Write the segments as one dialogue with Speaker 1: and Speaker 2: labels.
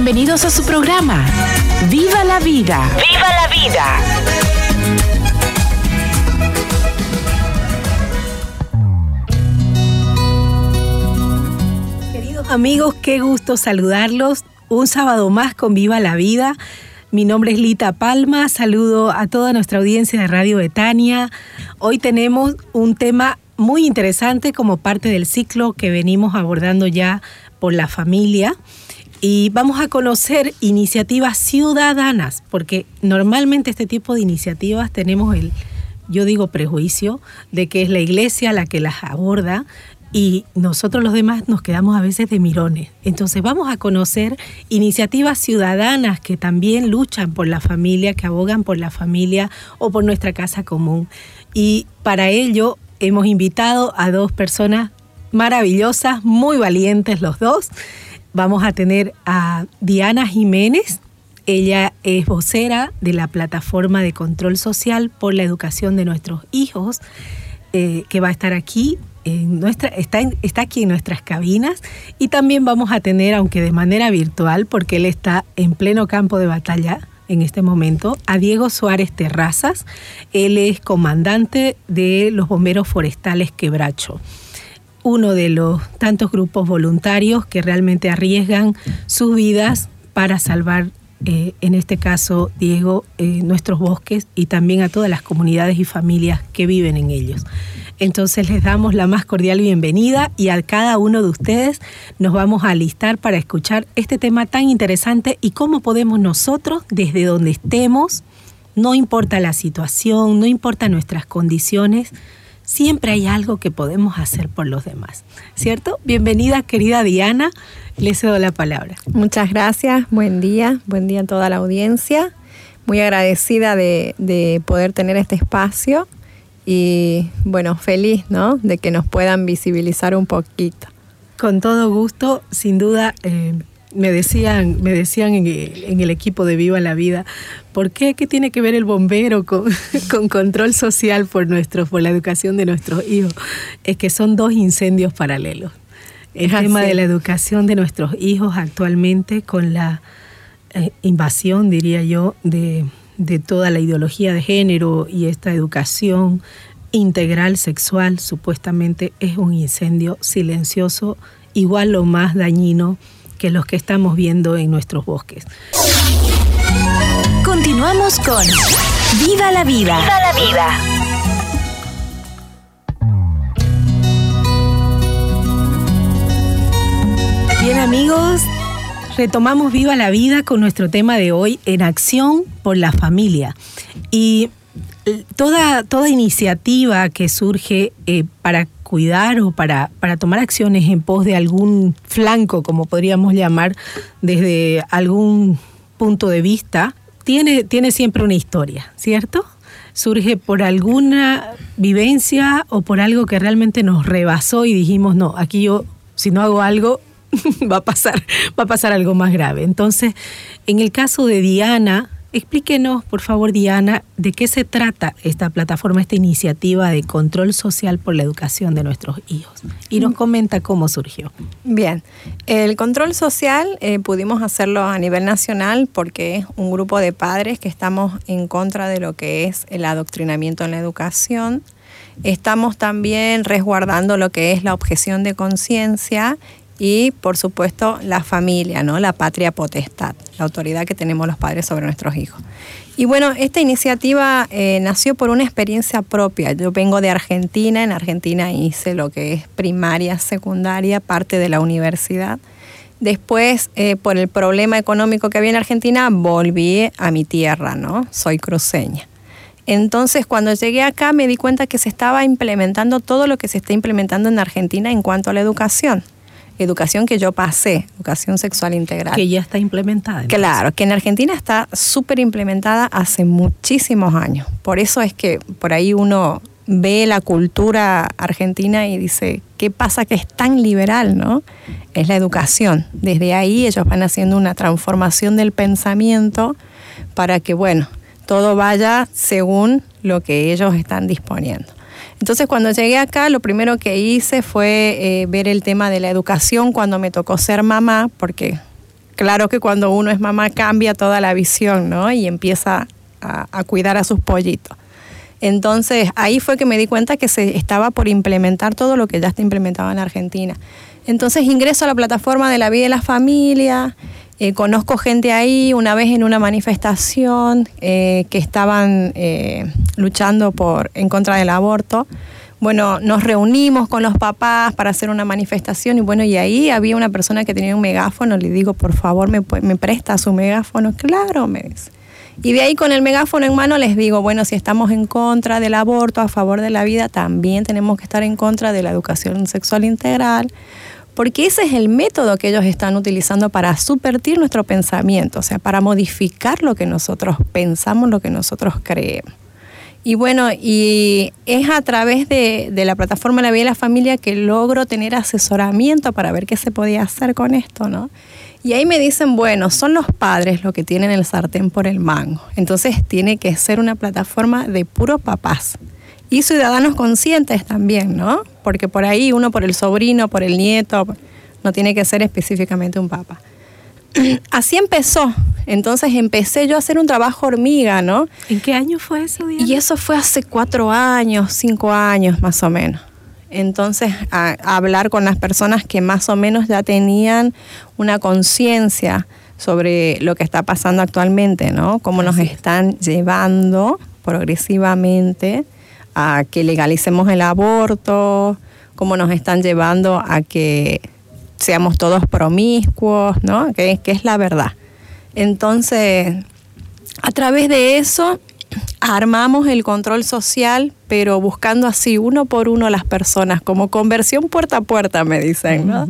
Speaker 1: Bienvenidos a su programa. ¡Viva la vida! ¡Viva la vida!
Speaker 2: Queridos amigos, qué gusto saludarlos. Un sábado más con Viva la Vida. Mi nombre es Lita Palma, saludo a toda nuestra audiencia de Radio Betania. Hoy tenemos un tema muy interesante como parte del ciclo que venimos abordando ya por la familia y vamos a conocer iniciativas ciudadanas, porque normalmente este tipo de iniciativas tenemos el, yo digo prejuicio, de que es la iglesia la que las aborda y nosotros los demás nos quedamos a veces de mirones. Entonces vamos a conocer iniciativas ciudadanas que también luchan por la familia, que abogan por la familia o por nuestra casa común. Y para ello hemos invitado a dos personas maravillosas, muy valientes los dos. Vamos a tener a Diana Jiménez. Ella es vocera de la plataforma de control social por la educación de nuestros hijos, eh, que va a estar aquí en nuestra, está, está aquí en nuestras cabinas y también vamos a tener, aunque de manera virtual, porque él está en pleno campo de batalla en este momento, a Diego Suárez Terrazas. Él es comandante de los bomberos forestales Quebracho uno de los tantos grupos voluntarios que realmente arriesgan sus vidas para salvar, eh, en este caso, Diego, eh, nuestros bosques y también a todas las comunidades y familias que viven en ellos. Entonces les damos la más cordial bienvenida y a cada uno de ustedes nos vamos a alistar para escuchar este tema tan interesante y cómo podemos nosotros, desde donde estemos, no importa la situación, no importa nuestras condiciones, siempre hay algo que podemos hacer por los demás. ¿Cierto? Bienvenida, querida Diana. Le cedo la palabra.
Speaker 3: Muchas gracias, buen día, buen día a toda la audiencia. Muy agradecida de, de poder tener este espacio y bueno, feliz, ¿no? De que nos puedan visibilizar un poquito.
Speaker 2: Con todo gusto, sin duda, eh, me decían, me decían en el, en el equipo de Viva la Vida, ¿por qué? ¿Qué tiene que ver el bombero con, con control social por, nuestros, por la educación de nuestros hijos? Es que son dos incendios paralelos. El tema de la educación de nuestros hijos actualmente con la eh, invasión, diría yo, de, de toda la ideología de género y esta educación integral sexual supuestamente es un incendio silencioso, igual o más dañino que los que estamos viendo en nuestros bosques.
Speaker 1: Continuamos con ¡Viva la vida! ¡Viva la vida!
Speaker 2: Bien amigos, retomamos Viva la Vida con nuestro tema de hoy en acción por la familia. Y toda, toda iniciativa que surge eh, para cuidar o para, para tomar acciones en pos de algún flanco, como podríamos llamar, desde algún punto de vista, tiene, tiene siempre una historia, ¿cierto? Surge por alguna vivencia o por algo que realmente nos rebasó y dijimos, no, aquí yo, si no hago algo, va a pasar, va a pasar algo más grave. Entonces, en el caso de Diana, explíquenos, por favor, Diana, de qué se trata esta plataforma, esta iniciativa de control social por la educación de nuestros hijos. Y nos comenta cómo surgió.
Speaker 3: Bien, el control social eh, pudimos hacerlo a nivel nacional porque es un grupo de padres que estamos en contra de lo que es el adoctrinamiento en la educación. Estamos también resguardando lo que es la objeción de conciencia y, por supuesto, la familia, ¿no? la patria potestad, la autoridad que tenemos los padres sobre nuestros hijos. Y bueno, esta iniciativa eh, nació por una experiencia propia. Yo vengo de Argentina, en Argentina hice lo que es primaria, secundaria, parte de la universidad. Después, eh, por el problema económico que había en Argentina, volví a mi tierra, ¿no? Soy cruceña. Entonces, cuando llegué acá me di cuenta que se estaba implementando todo lo que se está implementando en Argentina en cuanto a la educación. Educación que yo pasé, educación sexual integral.
Speaker 2: Que ya está implementada.
Speaker 3: Claro, que en Argentina está súper implementada hace muchísimos años. Por eso es que por ahí uno ve la cultura argentina y dice, ¿qué pasa que es tan liberal, no? Es la educación. Desde ahí ellos van haciendo una transformación del pensamiento para que, bueno, todo vaya según lo que ellos están disponiendo. Entonces cuando llegué acá, lo primero que hice fue eh, ver el tema de la educación cuando me tocó ser mamá, porque claro que cuando uno es mamá cambia toda la visión, ¿no? Y empieza a, cuidar a sus pollitos. Entonces ahí fue que me di cuenta que se estaba por implementar todo lo que ya está implementado en Argentina. Entonces ingreso a la plataforma de la vida de la familia, eh, conozco gente ahí, una vez en una manifestación eh, que estaban eh, luchando por, en contra del aborto. Bueno, nos reunimos con los papás para hacer una manifestación y bueno, y ahí había una persona que tenía un megáfono, le digo, por favor, ¿me, me presta su megáfono? Claro, me dice. Y de ahí con el megáfono en mano les digo, bueno, si estamos en contra del aborto, a favor de la vida, también tenemos que estar en contra de la educación sexual integral, porque ese es el método que ellos están utilizando para subvertir nuestro pensamiento, o sea, para modificar lo que nosotros pensamos, lo que nosotros creemos. Y bueno, y es a través de, la plataforma La Vida de la Familia que logro tener asesoramiento para ver qué se podía hacer con esto, ¿no? Y ahí me dicen, bueno, son los padres los que tienen el sartén por el mango. Entonces tiene que ser una plataforma de puros papás y ciudadanos conscientes también, ¿no? Porque por ahí uno por el sobrino, por el nieto, no tiene que ser específicamente un papá. Así empezó. Entonces empecé yo a hacer un trabajo hormiga, ¿no?
Speaker 2: ¿En qué año fue eso, Diana?
Speaker 3: Y eso fue hace cuatro años, cinco años más o menos. Entonces, a, a hablar con las personas que más o menos ya tenían una conciencia sobre lo que está pasando actualmente, ¿no? Cómo nos están llevando progresivamente a que legalicemos el aborto, cómo nos están llevando a que seamos todos promiscuos, ¿no? Que, es la verdad. Entonces, a través de eso armamos el control social, pero buscando así uno por uno las personas, como conversión puerta a puerta, me dicen, ¿no?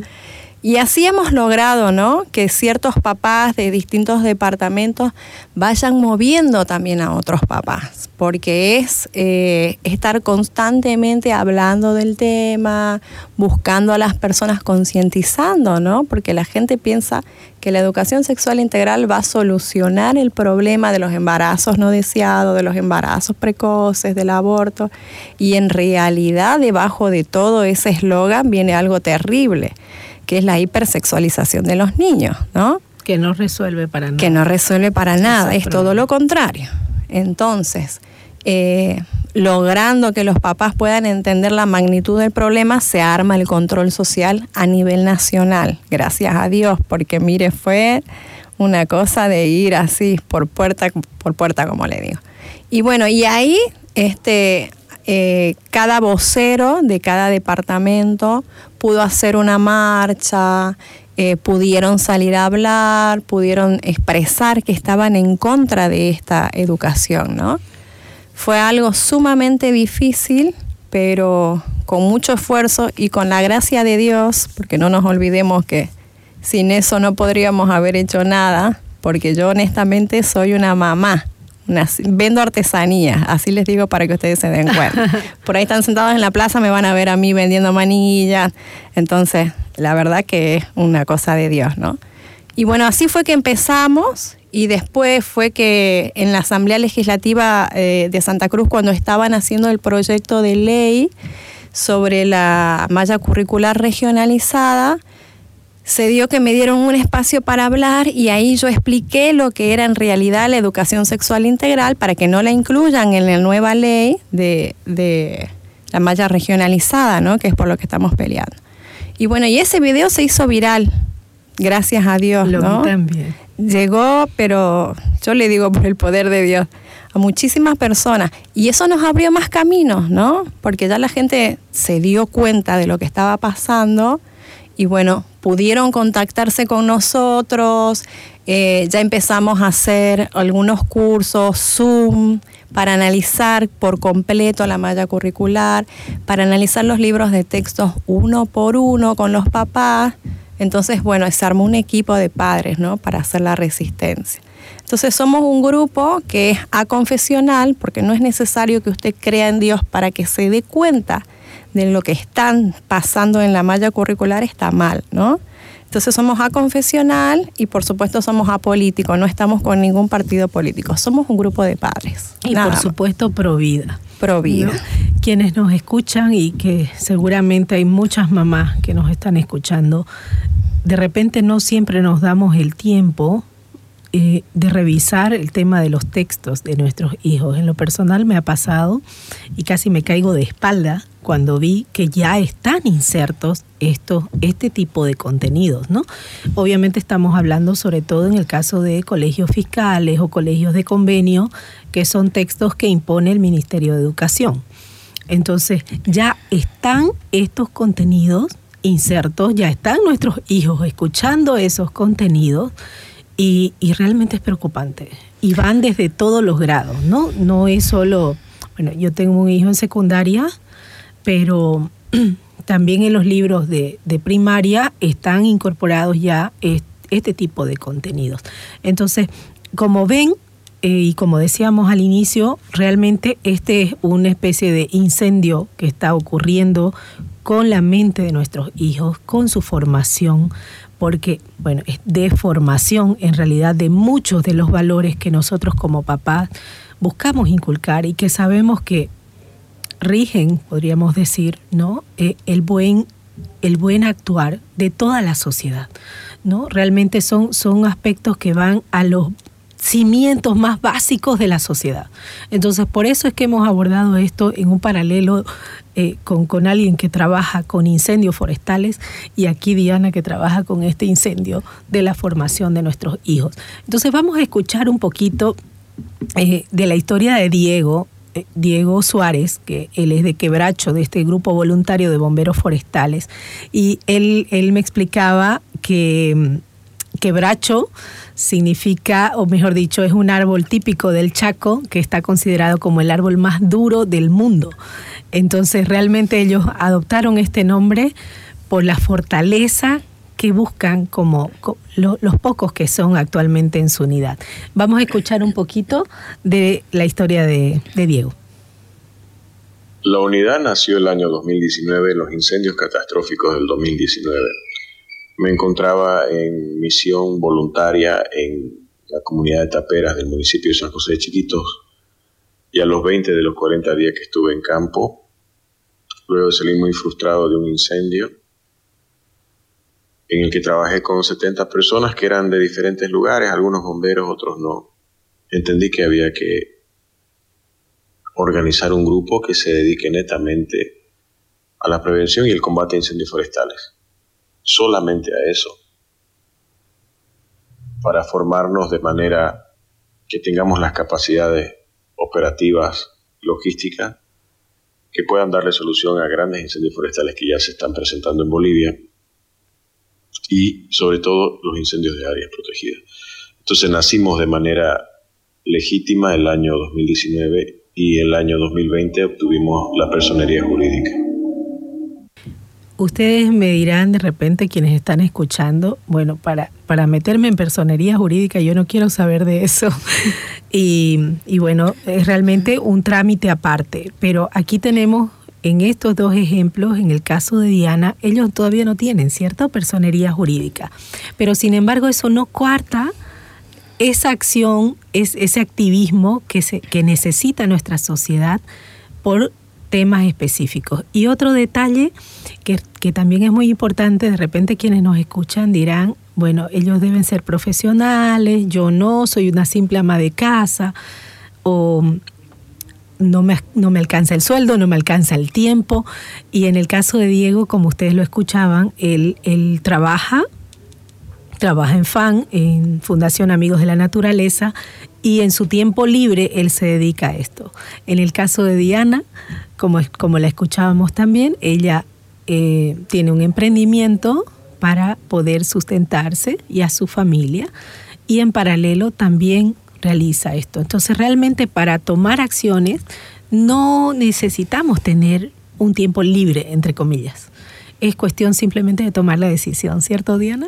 Speaker 3: Y así hemos logrado, ¿no? Que ciertos papás de distintos departamentos vayan moviendo también a otros papás, porque es eh, estar constantemente hablando del tema, buscando a las personas concientizando, ¿no? Porque la gente piensa que la educación sexual integral va a solucionar el problema de los embarazos no deseados, de los embarazos precoces, del aborto, y en realidad debajo de todo ese eslogan viene algo terrible que es la hipersexualización de los niños, ¿no?
Speaker 2: Que no resuelve para nada.
Speaker 3: Que no resuelve para nada, es todo lo contrario. Entonces, eh, logrando que los papás puedan entender la magnitud del problema, se arma el control social a nivel nacional, gracias a Dios, porque mire, fue una cosa de ir así por puerta por puerta, como le digo. Y bueno, y ahí este, eh, cada vocero de cada departamento pudo hacer una marcha, eh, pudieron salir a hablar, pudieron expresar que estaban en contra de esta educación, ¿no? Fue algo sumamente difícil, pero con mucho esfuerzo y con la gracia de Dios, porque no nos olvidemos que sin eso no podríamos haber hecho nada, porque yo honestamente soy una mamá vendo artesanía, así les digo para que ustedes se den cuenta. Por ahí están sentados en la plaza, me van a ver a mí vendiendo manillas. Entonces, la verdad que es una cosa de Dios, ¿no? Y bueno, así fue que empezamos y después fue que en la Asamblea Legislativa eh, de Santa Cruz, cuando estaban haciendo el proyecto de ley sobre la malla curricular regionalizada, se dio que me dieron un espacio para hablar y ahí yo expliqué lo que era en realidad la educación sexual integral para que no la incluyan en la nueva ley de, la malla regionalizada, ¿no? que es por lo que estamos peleando. Y bueno, y ese video se hizo viral, gracias a Dios.
Speaker 2: Lo
Speaker 3: ¿no?
Speaker 2: también.
Speaker 3: Llegó, pero yo le digo por el poder de Dios, a muchísimas personas. Y eso nos abrió más caminos, ¿no? Porque ya la gente se dio cuenta de lo que estaba pasando y bueno, pudieron contactarse con nosotros, eh, ya empezamos a hacer algunos cursos Zoom para analizar por completo la malla curricular, para analizar los libros de textos uno por uno con los papás, Entonces, bueno, se armó un equipo de padres, ¿no? Para hacer la resistencia. Entonces somos un grupo que es aconfesional porque no es necesario que usted crea en Dios para que se dé cuenta de lo que están pasando en la malla curricular está mal, ¿no? Entonces somos aconfesional y por supuesto somos apolítico, no estamos con ningún partido político, somos un grupo de padres.
Speaker 2: Y por supuesto pro vida.
Speaker 3: Pro vida.
Speaker 2: Quienes nos escuchan y que seguramente hay muchas mamás que nos están escuchando, de repente no siempre nos damos el tiempo eh, de revisar el tema de los textos de nuestros hijos. En lo personal me ha pasado y casi me caigo de espalda cuando vi que ya están insertos estos, este tipo de contenidos, ¿no? Obviamente estamos hablando sobre todo en el caso de colegios fiscales o colegios de convenio, que son textos que impone el Ministerio de Educación. Entonces, ya están estos contenidos insertos, ya están nuestros hijos escuchando esos contenidos y, realmente es preocupante. Y van desde todos los grados, ¿no? No es solo, bueno, yo tengo un hijo en secundaria, pero también en los libros de, primaria están incorporados ya este, tipo de contenidos. Entonces, como ven, eh, y como decíamos al inicio, realmente este es una especie de incendio que está ocurriendo con la mente de nuestros hijos, con su formación, porque, bueno, es de formación en realidad de muchos de los valores que nosotros como papás buscamos inculcar y que sabemos que rigen, podríamos decir, ¿no? Eh, el buen el buen actuar de toda la sociedad, ¿no? Realmente son, son aspectos que van a los cimientos más básicos de la sociedad. Entonces, por eso es que hemos abordado esto en un paralelo eh, con, con, alguien que trabaja con incendios forestales y aquí Diana que trabaja con este incendio de la formación de nuestros hijos. Entonces, vamos a escuchar un poquito eh, de la historia de Diego. Eh, Diego Suárez, que él es de Quebracho, de este grupo voluntario de bomberos forestales, y él, él me explicaba que mm, Quebracho significa, o mejor dicho, es un árbol típico del Chaco que está considerado como el árbol más duro del mundo. Entonces realmente ellos adoptaron este nombre por la fortaleza que buscan como los pocos que son actualmente en su unidad. Vamos a escuchar un poquito de la historia de, de Diego.
Speaker 4: La unidad nació el año 2019 en los incendios catastróficos del 2019 me encontraba en misión voluntaria en la comunidad de taperas del municipio de San José de Chiquitos y a los 20 de los 40 días que estuve en campo, luego salí muy frustrado de un incendio en el que trabajé con 70 personas que eran de diferentes lugares, algunos bomberos, otros no. Entendí que había que organizar un grupo que se dedique netamente a la prevención y el combate a incendios forestales solamente a eso, para formarnos de manera que tengamos las capacidades operativas, logísticas, que puedan darle solución a grandes incendios forestales que ya se están presentando en Bolivia y sobre todo los incendios de áreas protegidas. Entonces nacimos de manera legítima el año 2019 y el año 2020 obtuvimos la personería jurídica.
Speaker 2: Ustedes me dirán de repente quienes están escuchando, bueno, para, para meterme en personería jurídica yo no quiero saber de eso. y, y bueno, es realmente un trámite aparte. Pero aquí tenemos en estos dos ejemplos, en el caso de Diana, ellos todavía no tienen cierta personería jurídica. Pero sin embargo eso no cuarta esa acción, es, ese activismo que, se, que necesita nuestra sociedad por temas específicos. Y otro detalle que, también es muy importante, de repente quienes nos escuchan dirán, bueno, ellos deben ser profesionales, yo no, soy una simple ama de casa, o no me, no me alcanza el sueldo, no me alcanza el tiempo. Y en el caso de Diego, como ustedes lo escuchaban, él, él trabaja, trabaja en FAN, en Fundación Amigos de la Naturaleza, y en su tiempo libre él se dedica a esto. En el caso de Diana, como, como la escuchábamos también, ella eh, tiene un emprendimiento para poder sustentarse y a su familia y en paralelo también realiza esto. Entonces realmente para tomar acciones no necesitamos tener un tiempo libre, entre comillas. es cuestión simplemente de tomar la decisión, ¿cierto Diana?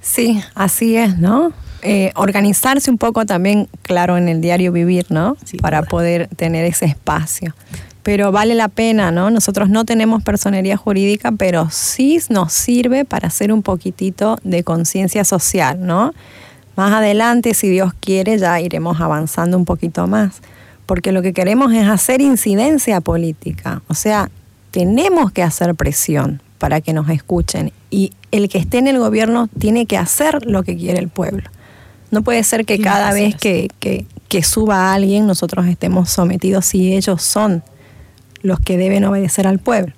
Speaker 3: Sí, así es, ¿no? Eh, organizarse un poco también, claro, en el diario vivir, ¿no? Para poder tener ese espacio. Pero vale la pena, ¿no? Nosotros no tenemos personería jurídica, pero sí nos sirve para hacer un poquitito de conciencia social, ¿no? Más adelante, si Dios quiere, ya iremos avanzando un poquito más, porque lo que queremos es hacer incidencia política, o sea, tenemos que hacer presión para que nos escuchen y el que esté en el gobierno tiene que hacer lo que quiere el pueblo. No puede ser que cada vez que, que, suba a alguien nosotros estemos sometidos si ellos son los que deben obedecer al pueblo.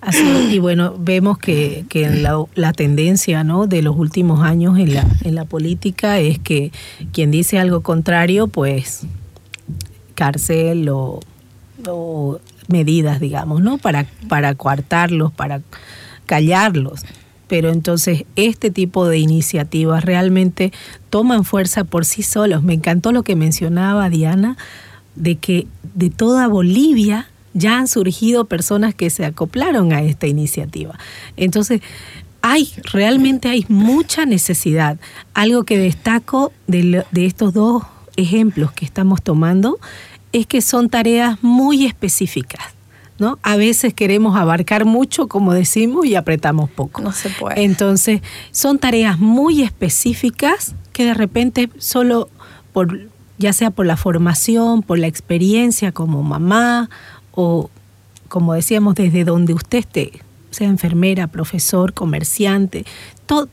Speaker 2: Así, y bueno, vemos que, que la, tendencia ¿no? de los últimos años en la, en la política es que quien dice algo contrario, pues cárcel o, o medidas, digamos, ¿no? Para, para coartarlos, para callarlos. Pero entonces este tipo de iniciativas realmente toman fuerza por sí solos. Me encantó lo que mencionaba Diana, de que de toda Bolivia ya han surgido personas que se acoplaron a esta iniciativa. Entonces, hay, realmente hay mucha necesidad. Algo que destaco de, de estos dos ejemplos que estamos tomando es que son tareas muy específicas. ¿No? A veces queremos abarcar mucho, como decimos, y apretamos poco.
Speaker 3: No se puede.
Speaker 2: Entonces, son tareas muy específicas que de repente solo por ya sea por la formación, por la experiencia como mamá o como decíamos desde donde usted esté, sea enfermera, profesor, comerciante,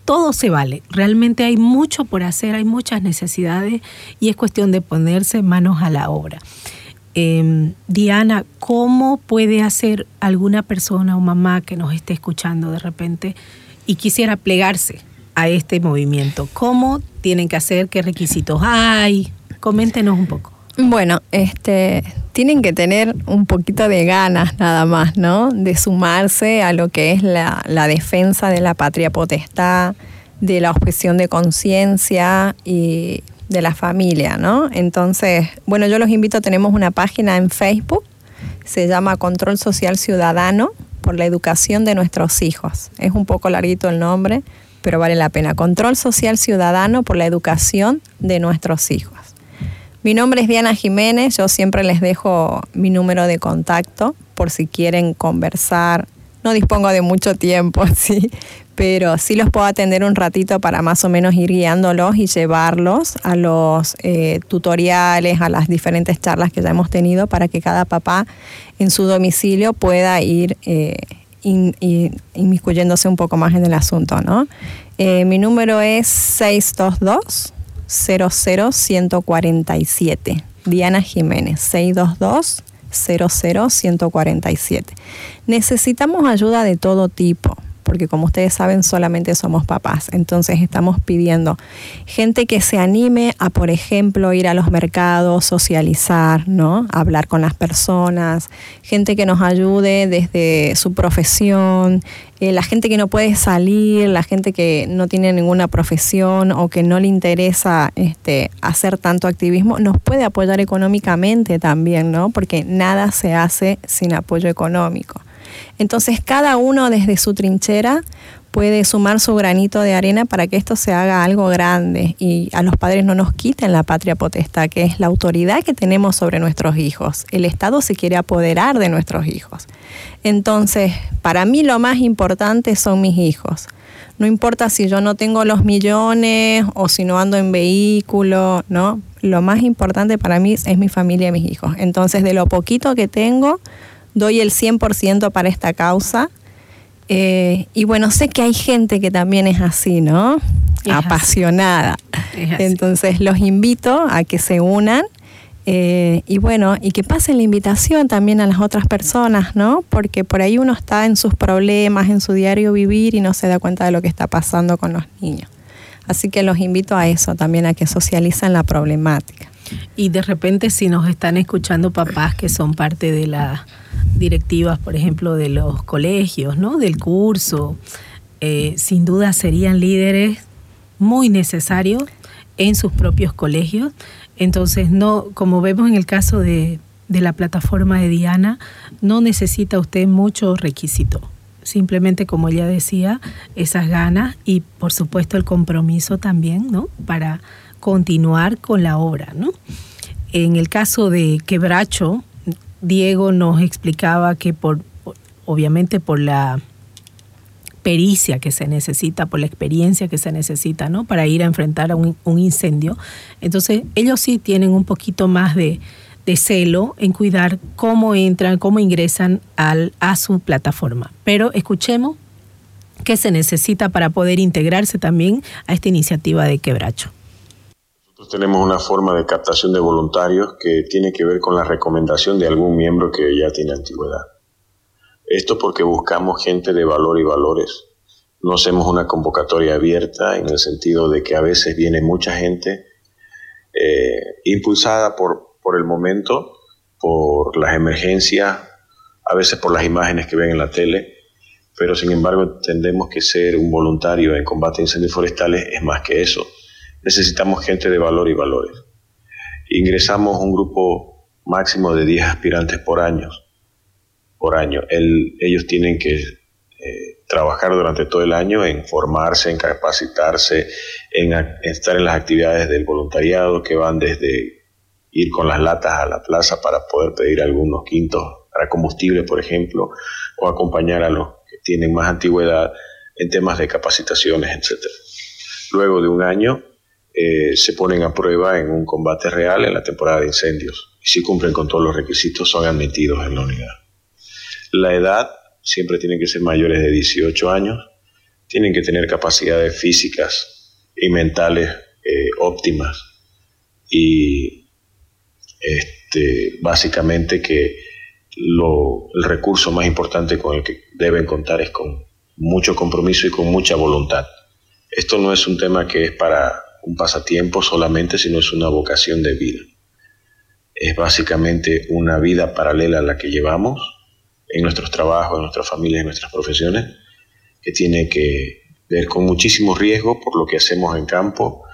Speaker 2: todo, se vale. Realmente hay mucho por hacer, hay muchas necesidades y es cuestión de ponerse manos a la obra. Em, Diana, ¿cómo puede hacer alguna persona o mamá que nos esté escuchando de repente y quisiera plegarse a este movimiento? ¿Cómo tienen que hacer? ¿Qué requisitos hay? Coméntenos un poco.
Speaker 3: Bueno, este, tienen que tener un poquito de ganas nada más, ¿no? De sumarse a lo que es la, defensa de la patria potestad, de la objeción de conciencia y de la familia, ¿no? Entonces, bueno, yo los invito, tenemos una página en Facebook, se llama Control Social Ciudadano por la educación de nuestros hijos. Es un poco larguito el nombre, pero vale la pena. Control Social Ciudadano por la educación de nuestros hijos. Mi nombre es Diana Jiménez, yo siempre les dejo mi número de contacto por si quieren conversar. No dispongo de mucho tiempo, sí, pero sí los puedo atender un ratito para más o menos ir guiándolos y llevarlos a los eh, tutoriales, a las diferentes charlas que ya hemos tenido para que cada papá en su domicilio pueda ir eh, inmiscuyéndose un poco más en el asunto. ¿no? Eh, mi número es 622 00147. Diana Jiménez, 622 00147. Necesitamos ayuda de todo tipo porque como ustedes saben solamente somos papás. Entonces estamos pidiendo gente que se anime a, por ejemplo, ir a los mercados, socializar, ¿no? hablar con las personas, gente que nos ayude desde su profesión, eh, la gente que no puede salir, la gente que no tiene ninguna profesión o que no le interesa este, hacer tanto activismo, nos puede apoyar económicamente también, ¿no? Porque nada se hace sin apoyo económico. Entonces cada uno desde su trinchera puede sumar su granito de arena para que esto se haga algo grande y a los padres no nos quiten la patria potestad, que es la autoridad que tenemos sobre nuestros hijos. El Estado se quiere apoderar de nuestros hijos. Entonces, para mí lo más importante son mis hijos. No importa si yo no tengo los millones o si no ando en vehículo, ¿no? Lo más importante para mí es mi familia y mis hijos. Entonces, de lo poquito que tengo, doy el 100% para esta causa. Eh, y bueno, sé que hay gente que también es así, ¿no? Apasionada. Entonces los invito a que se unan eh, y bueno, y que pasen la invitación también a las otras personas, ¿no? Porque por ahí uno está en sus problemas, en su diario vivir y no se da cuenta de lo que está pasando con los niños. Así que los invito a eso también, a que socialicen la problemática.
Speaker 2: Y de repente si nos están escuchando papás que son parte de la directivas, por ejemplo, de los colegios, ¿no? Del curso, eh, sin duda serían líderes muy necesarios en sus propios colegios. Entonces, no, como vemos en el caso de, de la plataforma de Diana, no necesita usted mucho requisito. simplemente como ella decía, esas ganas y por supuesto el compromiso también, ¿no? Para continuar con la obra, ¿no? En el caso de Quebracho, Diego nos explicaba que por, obviamente por la pericia que se necesita, por la experiencia que se necesita, ¿no? Para ir a enfrentar a un, incendio. Entonces, ellos sí tienen un poquito más de, celo en cuidar cómo entran, cómo ingresan al, a su plataforma. Pero escuchemos qué se necesita para poder integrarse también a esta iniciativa de Quebracho.
Speaker 4: Nosotros tenemos una forma de captación de voluntarios que tiene que ver con la recomendación de algún miembro que ya tiene antigüedad. Esto porque buscamos gente de valor y valores. No hacemos una convocatoria abierta en el sentido de que a veces viene mucha gente eh, impulsada por, por el momento, por las emergencias, a veces por las imágenes que ven en la tele, pero sin embargo entendemos que ser un voluntario en combate a incendios forestales es más que eso. Necesitamos gente de valor y valores. Ingresamos un grupo máximo de 10 aspirantes por año por año. ellos tienen que eh, trabajar durante todo el año en formarse, en capacitarse, en, estar en las actividades del voluntariado que van desde ir con las latas a la plaza para poder pedir algunos quintos para combustible, por ejemplo, o acompañar a los que tienen más antigüedad en temas de capacitaciones, etc. Luego de un año eh, se ponen a prueba en un combate real en la temporada de incendios y si cumplen con todos los requisitos son admitidos en la unidad. La edad siempre tiene que ser mayores de 18 años, tienen que tener capacidades físicas y mentales eh, óptimas y este, básicamente que el recurso más importante con el que deben contar es con mucho compromiso y con mucha voluntad. Esto no es un tema que es para un pasatiempo solamente, sino es una vocación de vida. Es básicamente una vida paralela a la que llevamos en nuestros trabajos, en nuestras familias, en nuestras profesiones, que tiene que ver con muchísimo riesgo por lo que hacemos en campo,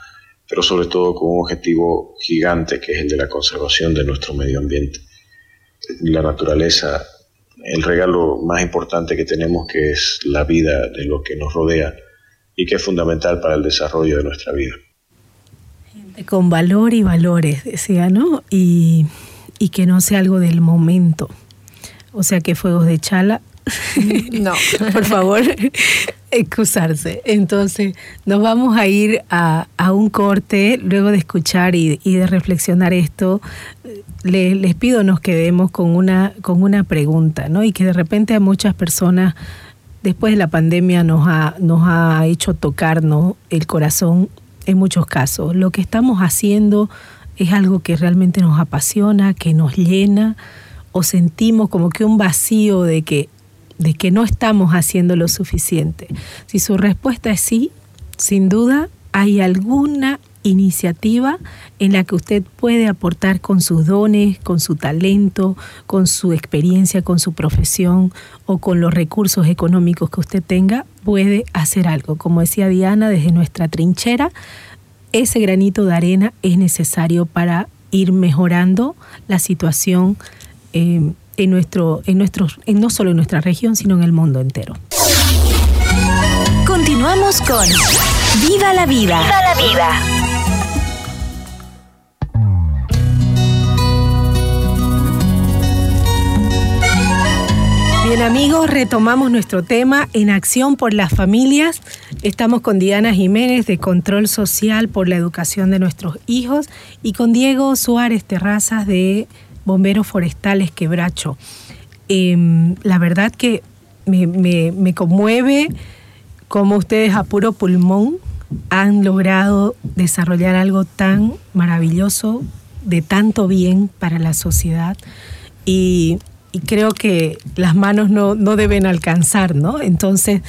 Speaker 4: pero sobre todo con un objetivo gigante que es el de la conservación de nuestro medio ambiente. La naturaleza, el regalo más importante que tenemos que es la vida de lo que nos rodea y que es fundamental para el desarrollo de nuestra vida.
Speaker 2: Con valor y valores, decía, ¿no? Y, y que no sea algo del momento, o sea que fuegos de chala.
Speaker 3: No.
Speaker 2: Por favor, excusarse. Entonces, nos vamos a ir a, un corte, luego de escuchar y, de reflexionar esto, les pido nos quedemos con una, con una pregunta, ¿no? Y que de repente a muchas personas, después de la pandemia, nos ha, nos ha hecho tocarnos el corazón en muchos casos. Lo que estamos haciendo es algo que realmente nos apasiona, que nos llena o sentimos como que un vacío de que, de que no estamos haciendo lo suficiente? Si su respuesta es sí, sin duda hay alguna iniciativa en la que usted puede aportar con sus dones, con su talento, con su experiencia, con su profesión o con los recursos económicos que usted tenga, puede hacer algo. Como decía Diana, desde nuestra trinchera, ese granito de arena es necesario para ir mejorando la situación eh, en nuestro, en nuestros, en no solo en nuestra región, sino en el mundo entero.
Speaker 5: Continuamos con Viva la vida. Viva la vida.
Speaker 2: Bien amigos, retomamos nuestro tema en acción por las familias. Estamos con Diana Jiménez de Control Social por la Educación de nuestros hijos y con Diego Suárez Terrazas de Bomberos Forestales Quebracho. Em, la verdad que me, conmueve cómo ustedes a puro pulmón han logrado desarrollar algo tan maravilloso, de tanto bien para la sociedad. Y, creo que las manos no, no, deben alcanzar, ¿no? Entonces,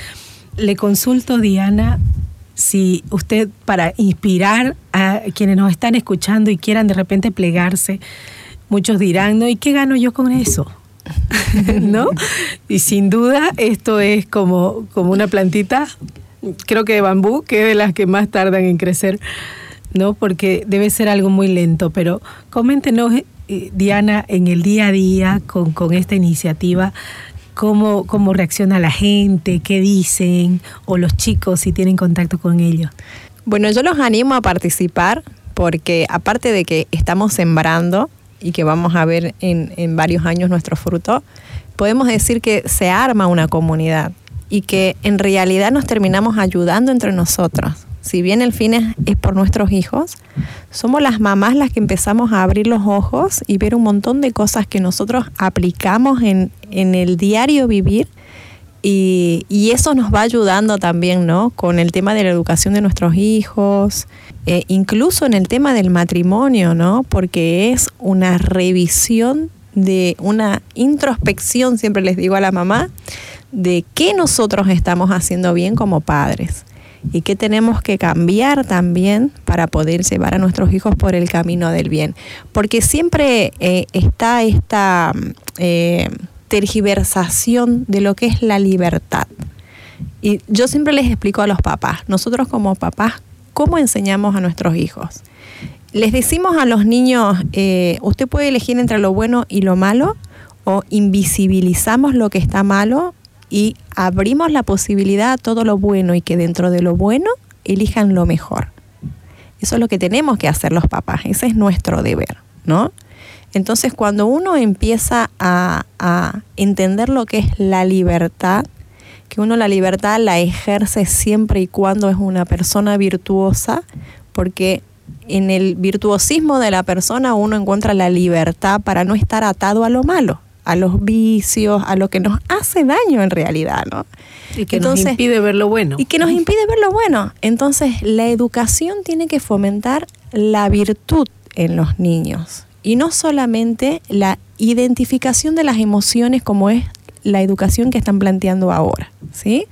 Speaker 2: le consulto, Diana, si usted, para inspirar a quienes nos están escuchando y quieran de repente plegarse, Muchos dirán, ¿no? ¿Y qué gano yo con eso? ¿No? Y sin duda esto es como, como una plantita, creo que de bambú, que es de las que más tardan en crecer, ¿no? Porque debe ser algo muy lento, pero coméntenos, Diana, en el día a día con, esta iniciativa, cómo, reacciona la gente, qué dicen, o los chicos si tienen contacto con ellos.
Speaker 3: Bueno, yo los animo a participar porque aparte de que estamos sembrando y que vamos a ver en, varios años nuestro fruto, podemos decir que se arma una comunidad y que en realidad nos terminamos ayudando entre nosotros. Si bien el fin es, por nuestros hijos, somos las mamás las que empezamos a abrir los ojos y ver un montón de cosas que nosotros aplicamos en, en el diario vivir y, y, eso nos va ayudando también, ¿no? Con el tema de la educación de nuestros hijos, eh, incluso en el tema del matrimonio, ¿no? Porque es una revisión de una introspección, siempre les digo a la mamá, de qué nosotros estamos haciendo bien como padres y qué tenemos que cambiar también para poder llevar a nuestros hijos por el camino del bien. Porque siempre eh, está esta eh, tergiversación de lo que es la libertad. Y yo siempre les explico a los papás, nosotros como papás, ¿cómo enseñamos a nuestros hijos? Les decimos a los niños, eh, usted puede elegir entre lo bueno y lo malo, o invisibilizamos lo que está malo y abrimos la posibilidad a todo lo bueno y que dentro de lo bueno elijan lo mejor. Eso es lo que tenemos que hacer los papás, ese es nuestro deber, ¿no? Entonces cuando uno empieza a, a entender lo que es la libertad, que uno la libertad la ejerce siempre y cuando es una persona virtuosa, porque en el virtuosismo de la persona uno encuentra la libertad para no estar atado a lo malo a los vicios, a lo que nos hace daño en realidad, ¿no?
Speaker 2: Y que nos impide ver lo bueno.
Speaker 3: Y que nos impide ver lo bueno. Entonces, la educación tiene que fomentar la virtud en los niños y no solamente la identificación de las emociones como es la educación que están planteando ahora, ¿sí?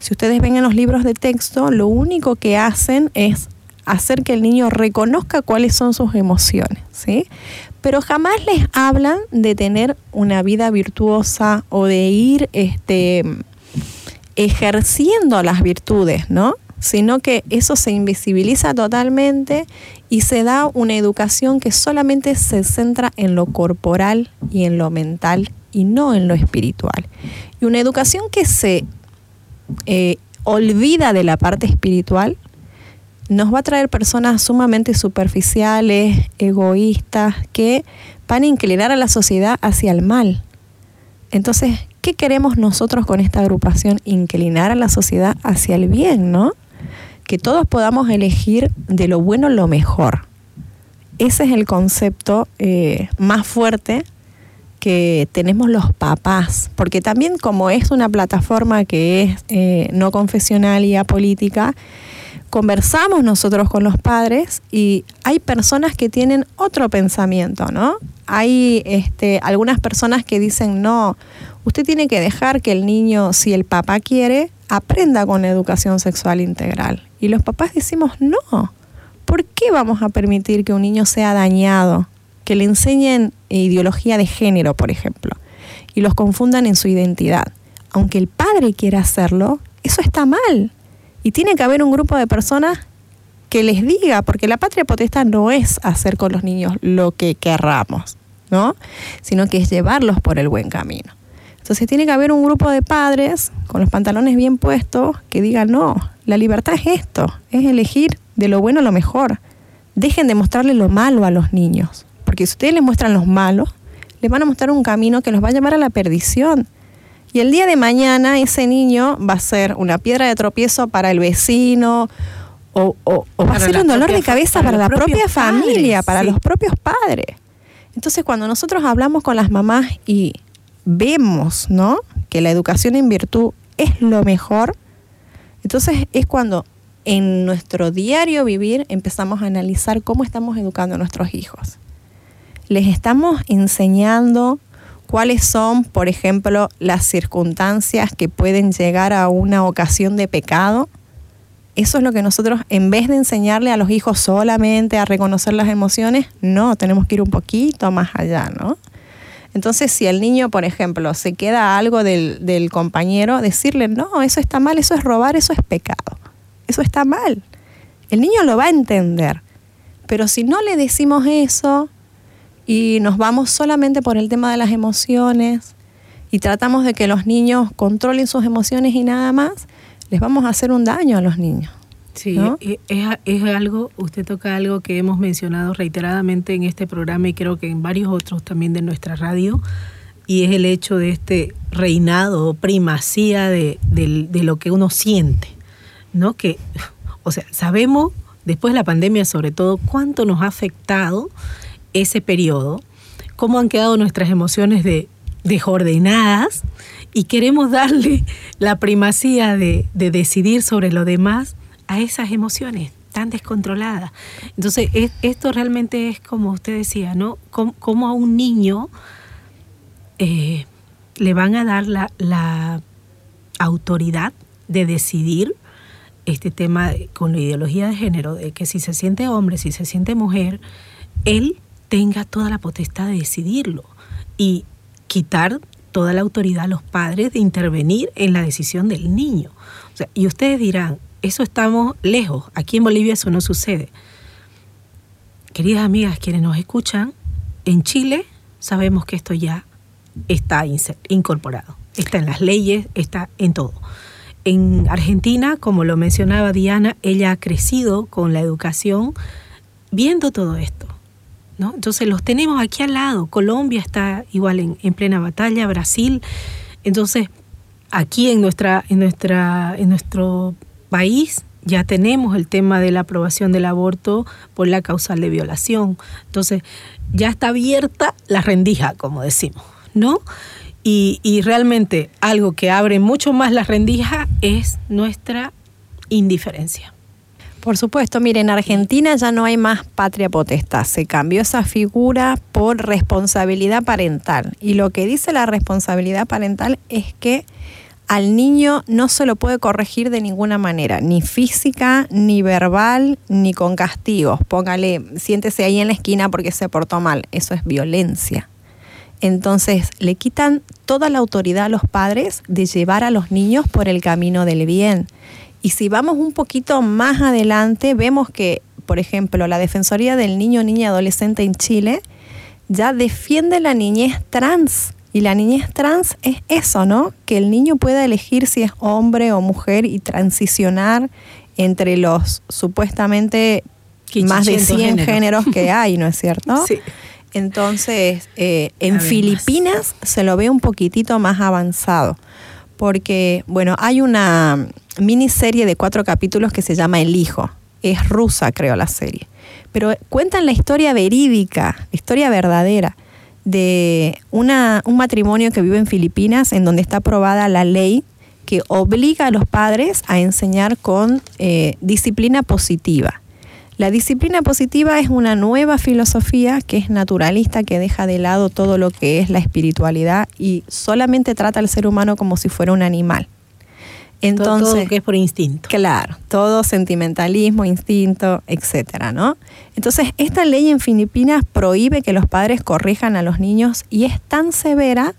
Speaker 3: Si ustedes ven en los libros de texto, lo único que hacen es hacer que el niño reconozca cuáles son sus emociones, ¿sí? pero jamás les hablan de tener una vida virtuosa o de ir este, ejerciendo las virtudes, ¿no? Sino que eso se invisibiliza totalmente y se da una educación que solamente se centra en lo corporal y en lo mental y no en lo espiritual. Y una educación que se eh, olvida de la parte espiritual nos va a traer personas sumamente superficiales, egoístas, que van a inclinar a la sociedad hacia el mal. Entonces, ¿qué queremos nosotros con esta agrupación? Inclinar a la sociedad hacia el bien, ¿no? Que todos podamos elegir de lo bueno lo mejor. Ese es el concepto eh, más fuerte que tenemos los papás, porque también como es una plataforma que es eh, no confesional y apolítica, conversamos nosotros con los padres y hay personas que tienen otro pensamiento, ¿no? Hay este, algunas personas que dicen, no, usted tiene que dejar que el niño, si el papá quiere, aprenda con educación sexual integral. Y los papás decimos, no, ¿por qué vamos a permitir que un niño sea dañado? Que le enseñen ideología de género, por ejemplo, y los confundan en su identidad. Aunque el padre quiera hacerlo, eso está mal. Y tiene que haber un grupo de personas que les diga, porque la patria potestad no es hacer con los niños lo que querramos, ¿no? Sino que es llevarlos por el buen camino. Entonces tiene que haber un grupo de padres con los pantalones bien puestos que digan, no, la libertad es esto, es elegir de lo bueno lo mejor. Dejen de mostrarle lo malo a los niños, porque si ustedes les muestran los malos, les van a mostrar un camino que los va a llevar a la perdición. Y el día de mañana ese niño va a ser una piedra de tropiezo para el vecino o, va a ser un dolor de cabeza para, la propia familia, para los propios padres. Entonces cuando nosotros hablamos con las mamás y vemos ¿no? que la educación en virtud es lo mejor, entonces es cuando en nuestro diario vivir empezamos a analizar cómo estamos educando a nuestros hijos. Les estamos enseñando cuáles son, por ejemplo, las circunstancias que pueden llegar a una ocasión de pecado. Eso es lo que nosotros, en vez de enseñarle a los hijos solamente a reconocer las emociones, no, tenemos que ir un poquito más allá, ¿no? Entonces, si el niño, por ejemplo, se queda algo del, del compañero, decirle, no, eso está mal, eso es robar, eso es pecado, eso está mal. El niño lo va a entender. Pero si no le decimos eso, y nos vamos solamente por el tema de las emociones y tratamos de que los niños controlen sus emociones y nada más, les vamos a hacer un daño a los niños.
Speaker 2: Sí, es, es, algo, usted toca algo que hemos mencionado reiteradamente en este programa y creo que en varios otros también de nuestra radio, y es el hecho de este reinado o primacía de, de, lo que uno siente, ¿no? Que, o sea, sabemos, después de la pandemia sobre todo, cuánto nos ha afectado ese periodo, cómo han quedado nuestras emociones de, desordenadas y queremos darle la primacía de, de decidir sobre lo demás a esas emociones tan descontroladas. Entonces, esto realmente es como usted decía, ¿no? Como, a un niño eh, le van a dar la, la, autoridad de decidir este tema con la ideología de género, de que si se siente hombre, si se siente mujer, él tenga toda la potestad de decidirlo y quitar toda la autoridad a los padres de intervenir en la decisión del niño. y ustedes dirán, eso estamos lejos. Aquí en Bolivia eso no sucede. Queridas amigas, quienes nos escuchan, en Chile sabemos que esto ya está incorporado. Está en las leyes, está en todo. En Argentina, como lo mencionaba Diana, ella ha crecido con la educación viendo todo esto. ¿No? Entonces los tenemos aquí al lado. Colombia está igual en, en plena batalla, Brasil. Entonces, aquí en, nuestra, en, nuestra, en nuestro país ya tenemos el tema de la aprobación del aborto por la causal de violación. Entonces, ya está abierta la rendija, como decimos, ¿no? Y, y realmente algo que abre mucho más la rendija es nuestra indiferencia.
Speaker 3: Por supuesto, mire, en Argentina ya no hay más patria potestad, se cambió esa figura por responsabilidad parental. Y lo que dice la responsabilidad parental es que al niño no se lo puede corregir de ninguna manera, ni física, ni verbal, ni con castigos. Póngale, siéntese ahí en la esquina porque se portó mal. Eso es violencia. Entonces le quitan toda la autoridad a los padres de llevar a los niños por el camino del bien. Y si vamos un poquito más adelante, vemos que, por ejemplo, la Defensoría del Niño, Niña y Adolescente en Chile ya defiende la niñez trans y la niñez trans es eso, ¿no? Que el niño pueda elegir si es hombre o mujer y transicionar entre los supuestamente más de 100 géneros que hay, ¿no es cierto? Sí. Entonces, eh, en Filipinas se lo ve un poquitito más avanzado, porque, bueno, hay una miniserie de cuatro capítulos que se llama El Hijo. Es rusa, creo, la serie. Pero cuentan la historia verídica, la historia verdadera de una, un matrimonio que vive en Filipinas en donde está aprobada la ley que obliga a los padres a enseñar con eh, disciplina positiva. La disciplina positiva es una nueva filosofía que es naturalista, que deja de lado todo lo que es la espiritualidad y solamente trata al ser humano como si fuera un animal.
Speaker 2: Entonces, todo, que es por instinto.
Speaker 3: Claro, todo sentimentalismo, instinto, etcétera, ¿no? Entonces, esta ley en Filipinas prohíbe que los padres corrijan a los niños y es tan severa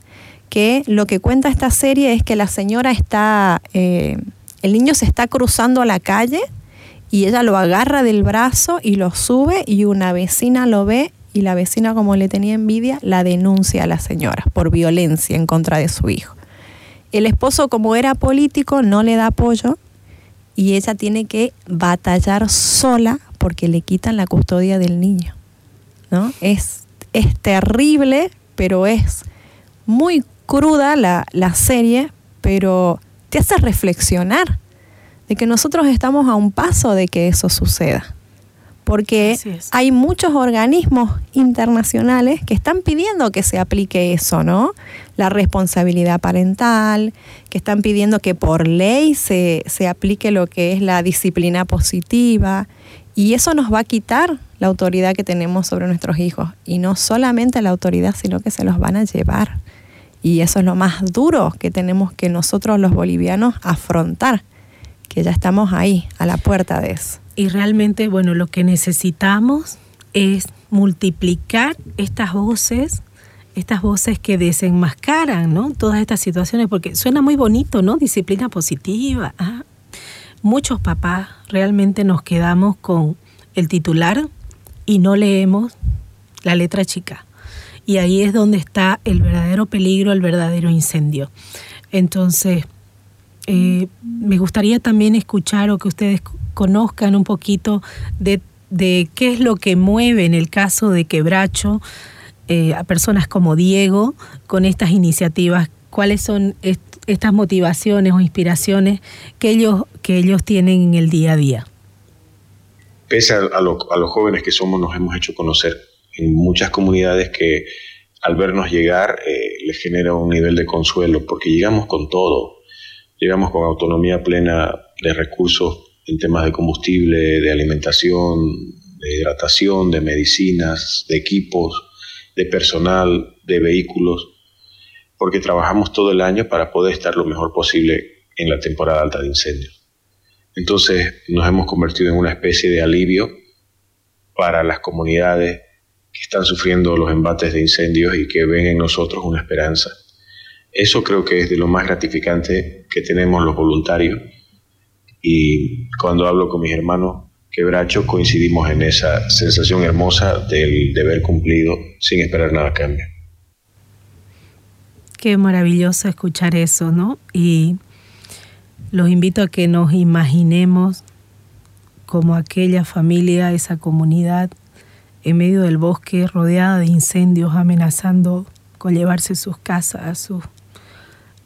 Speaker 3: que lo que cuenta esta serie es que la señora está, eh, el niño se está cruzando a la calle y ella lo agarra del brazo y lo sube y una vecina lo ve y la vecina como le tenía envidia la denuncia a la señora por violencia en contra de su hijo. El esposo, como era político, no le da apoyo y ella tiene que batallar sola porque le quitan la custodia del niño. ¿no? Es, es terrible, pero es muy cruda la, la serie, pero te hace reflexionar de que nosotros estamos a un paso de que eso suceda. Porque hay muchos organismos internacionales que están pidiendo que se aplique eso, ¿no? La responsabilidad parental, que están pidiendo que por ley se, se aplique lo que es la disciplina positiva, y eso nos va a quitar la autoridad que tenemos sobre nuestros hijos, y no solamente la autoridad, sino que se los van a llevar. Y eso es lo más duro que tenemos que nosotros los bolivianos afrontar, que ya estamos ahí, a la puerta de eso.
Speaker 2: Y realmente, bueno, lo que necesitamos es multiplicar estas voces, estas voces que desenmascaran, ¿no? Todas estas situaciones, porque suena muy bonito, ¿no? Disciplina positiva. ¿ah? Muchos papás realmente nos quedamos con el titular y no leemos la letra chica. y ahí es donde está el verdadero peligro, el verdadero incendio. Entonces, eh, me gustaría también escuchar o que ustedes conozcan un poquito de, qué es lo que mueve en el caso de Quebracho eh, a personas como Diego con estas iniciativas, cuáles son estas motivaciones o inspiraciones que ellos, que ellos tienen en el día a día.
Speaker 4: Pese a, los jóvenes que somos, nos hemos hecho conocer en muchas comunidades que al vernos llegar eh, les genera un nivel de consuelo, porque llegamos con todo, llegamos con autonomía plena de recursos en temas de combustible, de alimentación, de hidratación, de medicinas, de equipos, de personal, de vehículos, porque trabajamos todo el año para poder estar lo mejor posible en la temporada alta de incendios. Entonces nos hemos convertido en una especie de alivio para las comunidades que están sufriendo los embates de incendios y que ven en nosotros una esperanza. Eso creo que es de lo más gratificante que tenemos los voluntarios y cuando hablo con mis hermanos quebracho coincidimos en esa sensación hermosa del deber cumplido sin esperar nada a cambio.
Speaker 2: Qué maravilloso escuchar eso, ¿no? Y los invito a que nos imaginemos como aquella familia, esa comunidad en medio del bosque rodeada de incendios amenazando con llevarse sus casas, sus,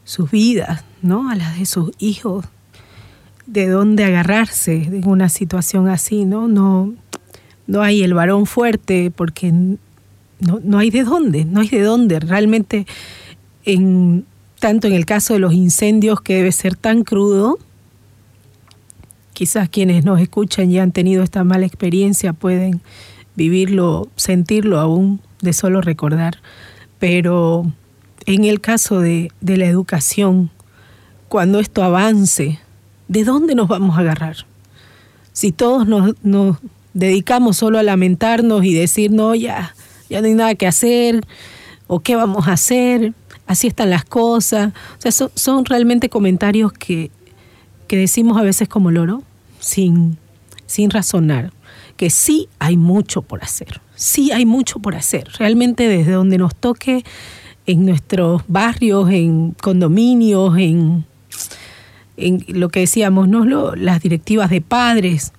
Speaker 2: sus vidas, ¿no? A las de sus hijos, de dónde agarrarse en una situación así, ¿no? No, no hay el varón fuerte porque no, no hay de dónde, no hay de dónde. Realmente, en, tanto en el caso de los incendios que debe ser tan crudo, quizás quienes nos escuchan y han tenido esta mala experiencia pueden vivirlo, sentirlo aún de solo recordar, pero en el caso de, de la educación, cuando esto avance, ¿de dónde nos vamos a agarrar? Si todos nos, dedicamos solo a lamentarnos y decir, no, ya, ya no hay nada que hacer, o qué vamos a hacer, así están las cosas. O sea, son, realmente comentarios que, que, decimos a veces como loro, sin, sin razonar, que sí hay mucho por hacer, sí hay mucho por hacer. Realmente desde donde nos toque, en nuestros barrios, en condominios, en en lo que decíamos, ¿no? las directivas de padres.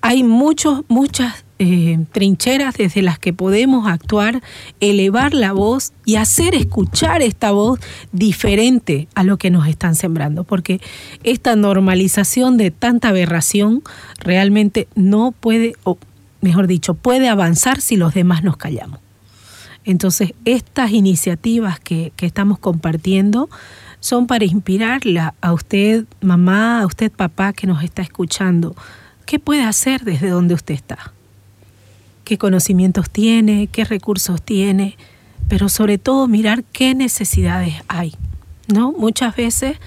Speaker 2: Hay muchos, muchas eh, trincheras desde las que podemos actuar, elevar la voz y hacer escuchar esta voz diferente a lo que nos están sembrando, porque esta normalización de tanta aberración realmente no puede, o mejor dicho, puede avanzar si los demás nos callamos. Entonces, estas iniciativas que, que estamos compartiendo son para inspirarla a usted, mamá, a usted, papá, que nos está escuchando. ¿Qué puede hacer desde donde usted está? ¿Qué conocimientos tiene? ¿Qué recursos tiene? Pero sobre todo mirar qué necesidades hay. ¿No? Muchas veces,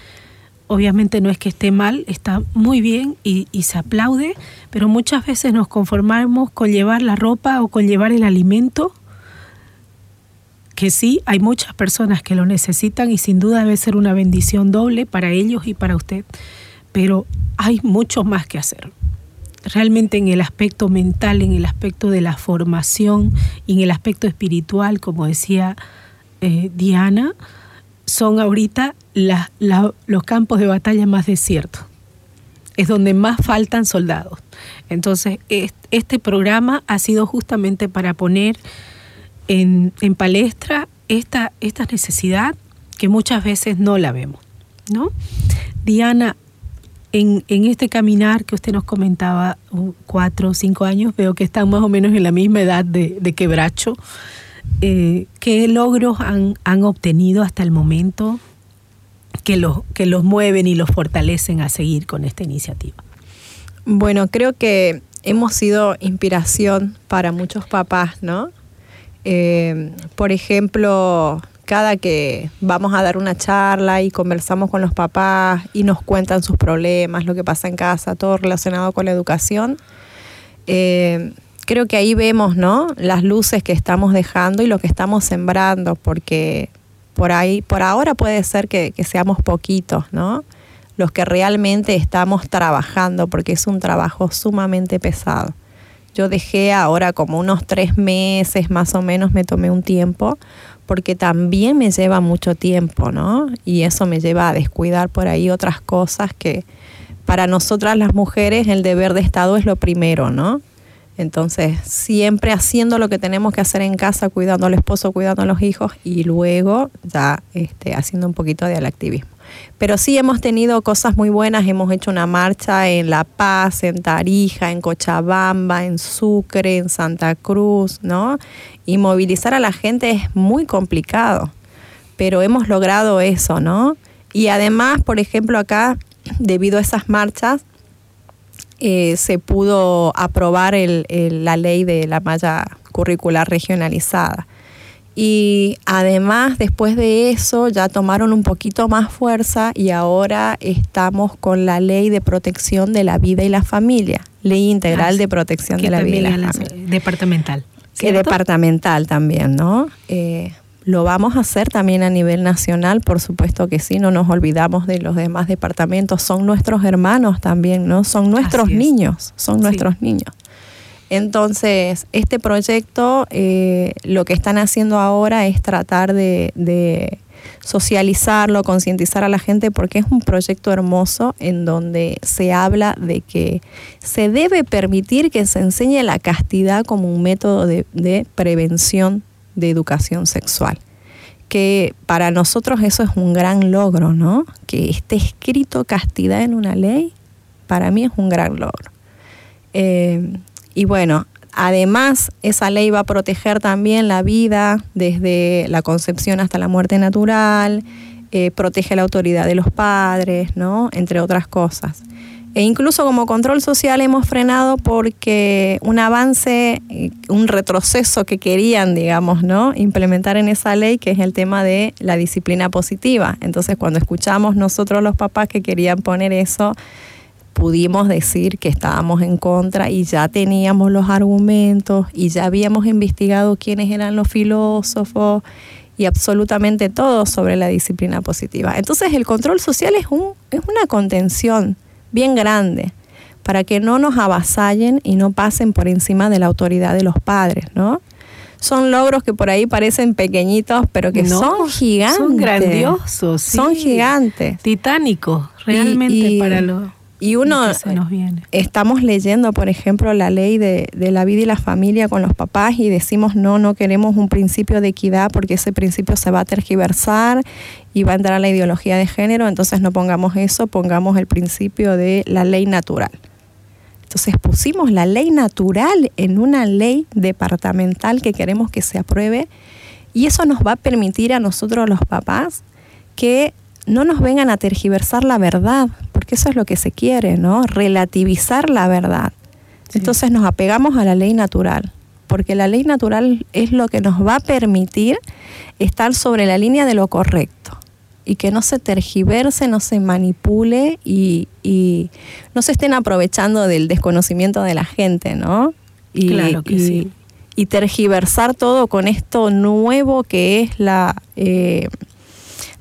Speaker 2: obviamente no es que esté mal, está muy bien y, y se aplaude, pero muchas veces nos conformamos con llevar la ropa o con llevar el alimento que sí, hay muchas personas que lo necesitan y sin duda debe ser una bendición doble para ellos y para usted, pero hay mucho más que hacer. Realmente en el aspecto mental, en el aspecto de la formación y en el aspecto espiritual, como decía eh, Diana, son ahorita los campos de batalla más desiertos. Es donde más faltan soldados. Entonces, este programa ha sido justamente para poner en, palestra esta, necesidad que muchas veces no la vemos. ¿no? Diana, en, este caminar que usted nos comentaba, cuatro o cinco años, veo que están más o menos en la misma edad de, quebracho. Eh, ¿Qué logros han, han, obtenido hasta el momento que los, que los mueven y los fortalecen a seguir con esta iniciativa?
Speaker 3: Bueno, creo que hemos sido inspiración para muchos papás, ¿no? Eh, por ejemplo, cada que vamos a dar una charla y conversamos con los papás y nos cuentan sus problemas, lo que pasa en casa, todo relacionado con la educación, eh, creo que ahí vemos ¿no? las luces que estamos dejando y lo que estamos sembrando, porque por ahí, por ahora puede ser que, que seamos poquitos, ¿no? Los que realmente estamos trabajando, porque es un trabajo sumamente pesado Yo dejé ahora como unos tres meses más o menos, me tomé un tiempo, porque también me lleva mucho tiempo, ¿no? Y eso me lleva a descuidar por ahí otras cosas que para nosotras las mujeres el deber de Estado es lo primero, ¿no? Entonces, siempre haciendo lo que tenemos que hacer en casa, cuidando al esposo, cuidando a los hijos y luego ya este, haciendo un poquito de activismo. Pero sí hemos tenido cosas muy buenas, hemos hecho una marcha en La Paz, en Tarija, en Cochabamba, en Sucre, en Santa Cruz, ¿no? Y movilizar a la gente es muy complicado, pero hemos logrado eso, ¿no? Y además, por ejemplo, acá, debido a esas marchas, eh, se pudo aprobar la ley de la malla curricular regionalizada. Y además, después de eso, ya tomaron un poquito más fuerza y ahora estamos con la ley de protección de la vida y la familia, ley integral ah, de protección de la vida y la familia.
Speaker 2: Departamental.
Speaker 3: Que departamental también, ¿no? Eh, lo vamos a hacer también a nivel nacional, por supuesto que sí, no nos olvidamos de los demás departamentos, son nuestros hermanos también, ¿no? Son nuestros niños, son nuestros niños. Entonces, este proyecto eh, lo que están haciendo ahora es tratar de, socializarlo, concientizar a la gente, porque es un proyecto hermoso en donde se habla de que se debe permitir que se enseñe la castidad como un método de, de prevención de educación sexual. Que para nosotros eso es un gran logro, ¿no? Que esté escrito castidad en una ley, para mí es un gran logro. Eh, y bueno, además esa ley va a proteger también la vida desde la concepción hasta la muerte natural, eh, protege la autoridad de los padres, ¿no? Entre otras cosas. E incluso como control social hemos frenado porque un avance, eh, un retroceso que querían, digamos, ¿no? implementar en esa ley, que es el tema de la disciplina positiva. Entonces, cuando escuchamos nosotros los papás que querían poner eso, pudimos decir que estábamos en contra y ya teníamos los argumentos y ya habíamos investigado quiénes eran los filósofos y absolutamente todo sobre la disciplina positiva. Entonces el control social es, un, es una contención bien grande para que no nos avasallen y no pasen por encima de la autoridad de los padres, ¿no? Son logros que por ahí parecen pequeñitos, pero que son gigantes.
Speaker 2: Son grandiosos,
Speaker 3: Son gigantes.
Speaker 2: Titánicos, realmente para lo
Speaker 3: y uno, estamos leyendo, por ejemplo, la ley de, de, la vida y la familia con los papás y decimos, no, no queremos un principio de equidad porque ese principio se va a tergiversar y va a entrar a la ideología de género, entonces no pongamos eso, pongamos el principio de la ley natural. Entonces pusimos la ley natural en una ley departamental que queremos que se apruebe y eso nos va a permitir a nosotros los papás que no nos vengan a tergiversar la verdad, porque eso es lo que se quiere, ¿no? Relativizar la verdad. Entonces nos apegamos a la ley natural, porque la ley natural es lo que nos va a permitir estar sobre la línea de lo correcto y que no se tergiverse, no se manipule y, no se estén aprovechando del desconocimiento de la gente, ¿no?
Speaker 2: Y, claro que sí.
Speaker 3: Y tergiversar todo con esto nuevo que es la... Eh,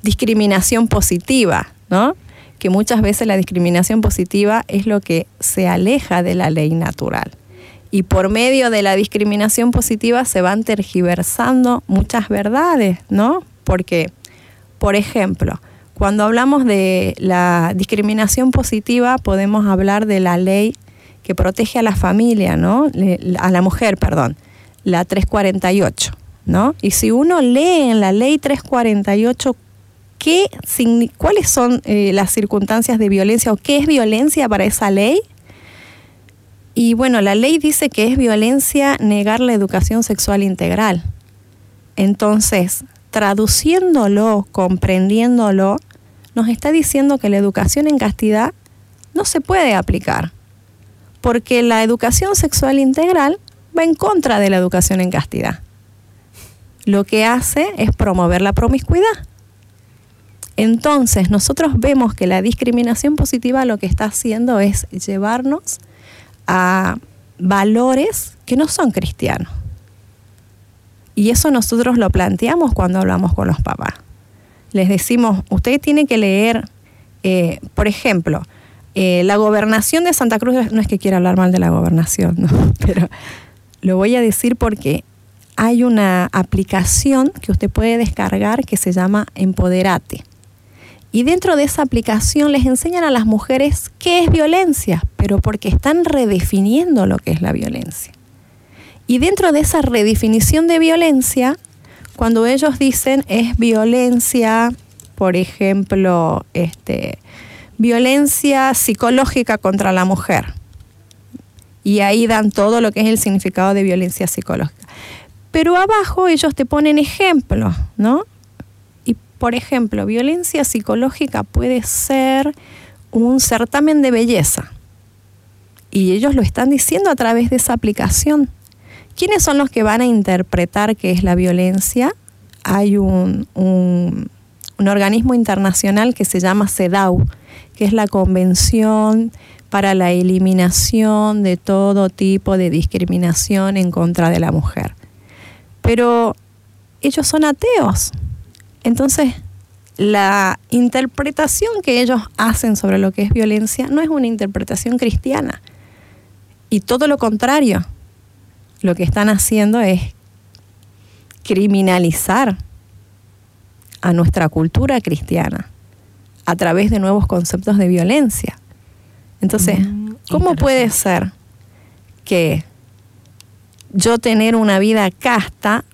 Speaker 3: discriminación positiva, ¿no? Que muchas veces la discriminación positiva es lo que se aleja de la ley natural. Y por medio de la discriminación positiva se van tergiversando muchas verdades, ¿no? Porque, por ejemplo, cuando hablamos de la discriminación positiva, podemos hablar de la ley que protege a la familia, ¿no? A la mujer, perdón, la 348, ¿no? Y si uno lee en la ley 348 ¿qué, ¿cuáles son eh, las circunstancias de violencia o qué es violencia para esa ley? Y bueno, la ley dice que es violencia negar la educación sexual integral. Entonces, traduciéndolo, comprendiéndolo, nos está diciendo que la educación en castidad no se puede aplicar, porque la educación sexual integral va en contra de la educación en castidad. Lo que hace es promover la promiscuidad. Entonces, nosotros vemos que la discriminación positiva lo que está haciendo es llevarnos a valores que no son cristianos. Y eso nosotros lo planteamos cuando hablamos con los papás. Les decimos, usted tiene que leer, eh, por ejemplo, Eh, la gobernación de Santa Cruz, no es que quiera hablar mal de la gobernación, ¿no? pero lo voy a decir porque hay una aplicación que usted puede descargar que se llama Empoderate. Y dentro de esa aplicación les enseñan a las mujeres qué es violencia, pero porque están redefiniendo lo que es la violencia. Y dentro de esa redefinición de violencia, cuando ellos dicen es violencia, por ejemplo, este, violencia psicológica contra la mujer. Y ahí dan todo lo que es el significado de violencia psicológica. Pero abajo ellos te ponen ejemplos, ¿no? Por ejemplo, violencia psicológica puede ser un certamen de belleza. Y ellos lo están diciendo a través de esa aplicación. ¿Quiénes son los que van a interpretar qué es la violencia? Hay un, un, un organismo internacional que se llama CEDAW, que es la Convención para la Eliminación de todo tipo de discriminación en contra de la mujer. Pero ellos son ateos. Entonces, la interpretación que ellos hacen sobre lo que es violencia no es una interpretación cristiana. Y todo lo contrario, lo que están haciendo es criminalizar a nuestra cultura cristiana a través de nuevos conceptos de violencia. Entonces, mm, ¿cómo puede ser que yo tener una vida casta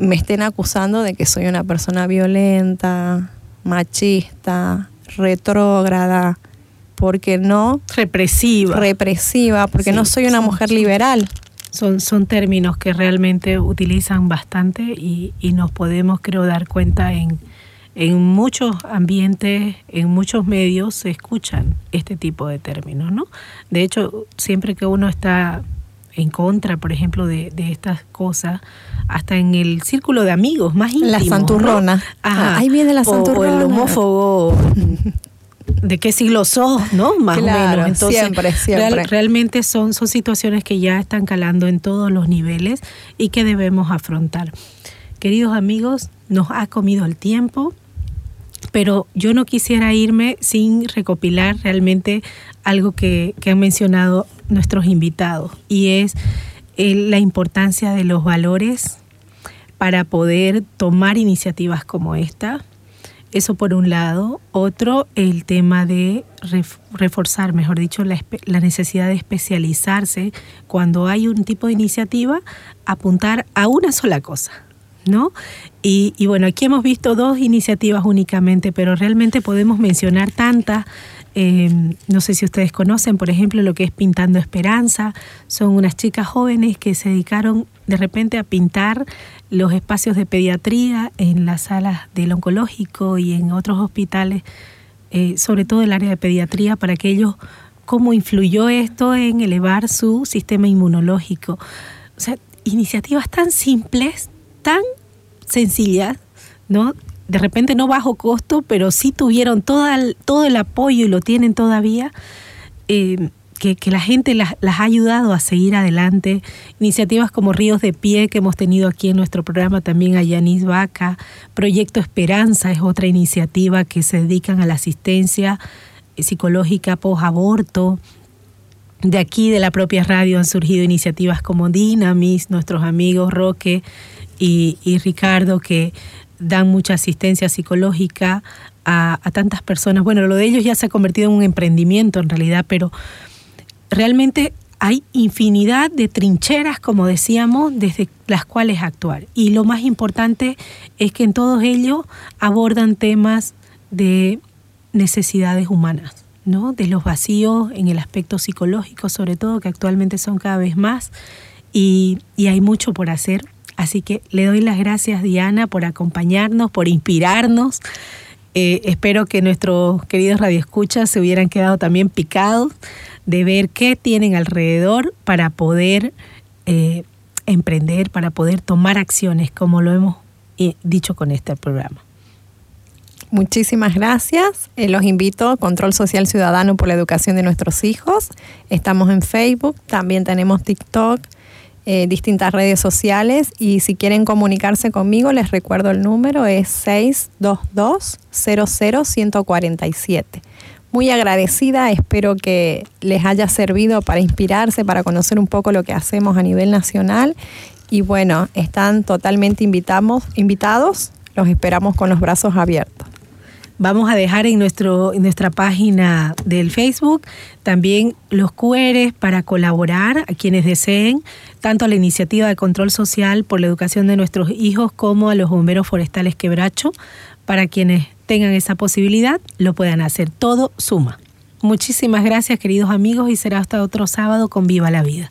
Speaker 3: me estén acusando de que soy una persona violenta, machista, retrógrada, porque no...
Speaker 2: Represiva.
Speaker 3: Represiva, porque no soy una mujer liberal.
Speaker 2: Son, son términos que realmente utilizan bastante y, y nos podemos, creo, dar cuenta en, en muchos ambientes, en muchos medios se escuchan este tipo de términos, ¿no? De hecho, siempre que uno está en contra, por ejemplo, de, estas cosas, hasta en el círculo de amigos más íntimos.
Speaker 3: La santurrona.
Speaker 2: Ah, ahí viene la santurrona. O el homófobo. ¿De qué siglo sos, no? Más o menos.
Speaker 3: Entonces, siempre, siempre.
Speaker 2: realmente son, son situaciones que ya están calando en todos los niveles y que debemos afrontar. Queridos amigos, nos ha comido el tiempo pero yo no quisiera irme sin recopilar realmente algo que, han mencionado nuestros invitados y es eh, la importancia de los valores para poder tomar iniciativas como esta. Eso por un lado. Otro, el tema de reforzar, mejor dicho, la, la, necesidad de especializarse cuando hay un tipo de iniciativa, apuntar a una sola cosa, ¿no? Y, bueno, aquí hemos visto dos iniciativas únicamente, pero realmente podemos mencionar tantas. Em, no sé si ustedes conocen, por ejemplo, lo que es Pintando Esperanza. Son unas chicas jóvenes que se dedicaron de repente a pintar los espacios de pediatría en las salas del oncológico y en otros hospitales, eh, sobre todo el área de pediatría, para que ellos, cómo influyó esto en elevar su sistema inmunológico. O sea, iniciativas tan simples, tan sencillas, ¿no? De repente no bajo costo, pero sí tuvieron todo el, todo el apoyo y lo tienen todavía. Eh, que, la gente las, ha ayudado a seguir adelante. Iniciativas como Ríos de Pie que hemos tenido aquí en nuestro programa también a Yanis Vaca. Proyecto Esperanza es otra iniciativa que se dedican a la asistencia psicológica post-aborto. De aquí, de la propia radio, han surgido iniciativas como Dinamis, nuestros amigos Roque y, Ricardo que dan mucha asistencia psicológica a, tantas personas. Bueno, lo de ellos ya se ha convertido en un emprendimiento en realidad, pero realmente hay infinidad de trincheras, como decíamos, desde las cuales actuar. Y lo más importante es que en todos ellos abordan temas de necesidades humanas, ¿no? De los vacíos en el aspecto psicológico, sobre todo, que actualmente son cada vez más, y, y hay mucho por hacer Así que le doy las gracias, Diana, por acompañarnos, por inspirarnos. Eh, espero que nuestros queridos radioescuchas se hubieran quedado también picados de ver qué tienen alrededor para poder eh, emprender, para poder tomar acciones, como lo hemos eh, dicho con este programa.
Speaker 3: Muchísimas gracias. los invito a Control Social Ciudadano por la Educación de nuestros hijos. Estamos en Facebook, también tenemos TikTok, eh, distintas redes sociales y si quieren comunicarse conmigo les recuerdo el número es 622 00147. muy agradecida, espero que les haya servido para inspirarse, para conocer un poco lo que hacemos a nivel nacional. Y bueno, están totalmente invitamos, invitados, los esperamos con los brazos abiertos.
Speaker 2: Vamos a dejar en, nuestro, nuestra página del Facebook también los QRs para colaborar a quienes deseen, tanto a la iniciativa de control social por la educación de nuestros hijos como a los bomberos forestales Quebracho, para quienes tengan esa posibilidad, lo puedan hacer. Todo suma. Muchísimas gracias queridos amigos y será hasta otro sábado con Viva la Vida.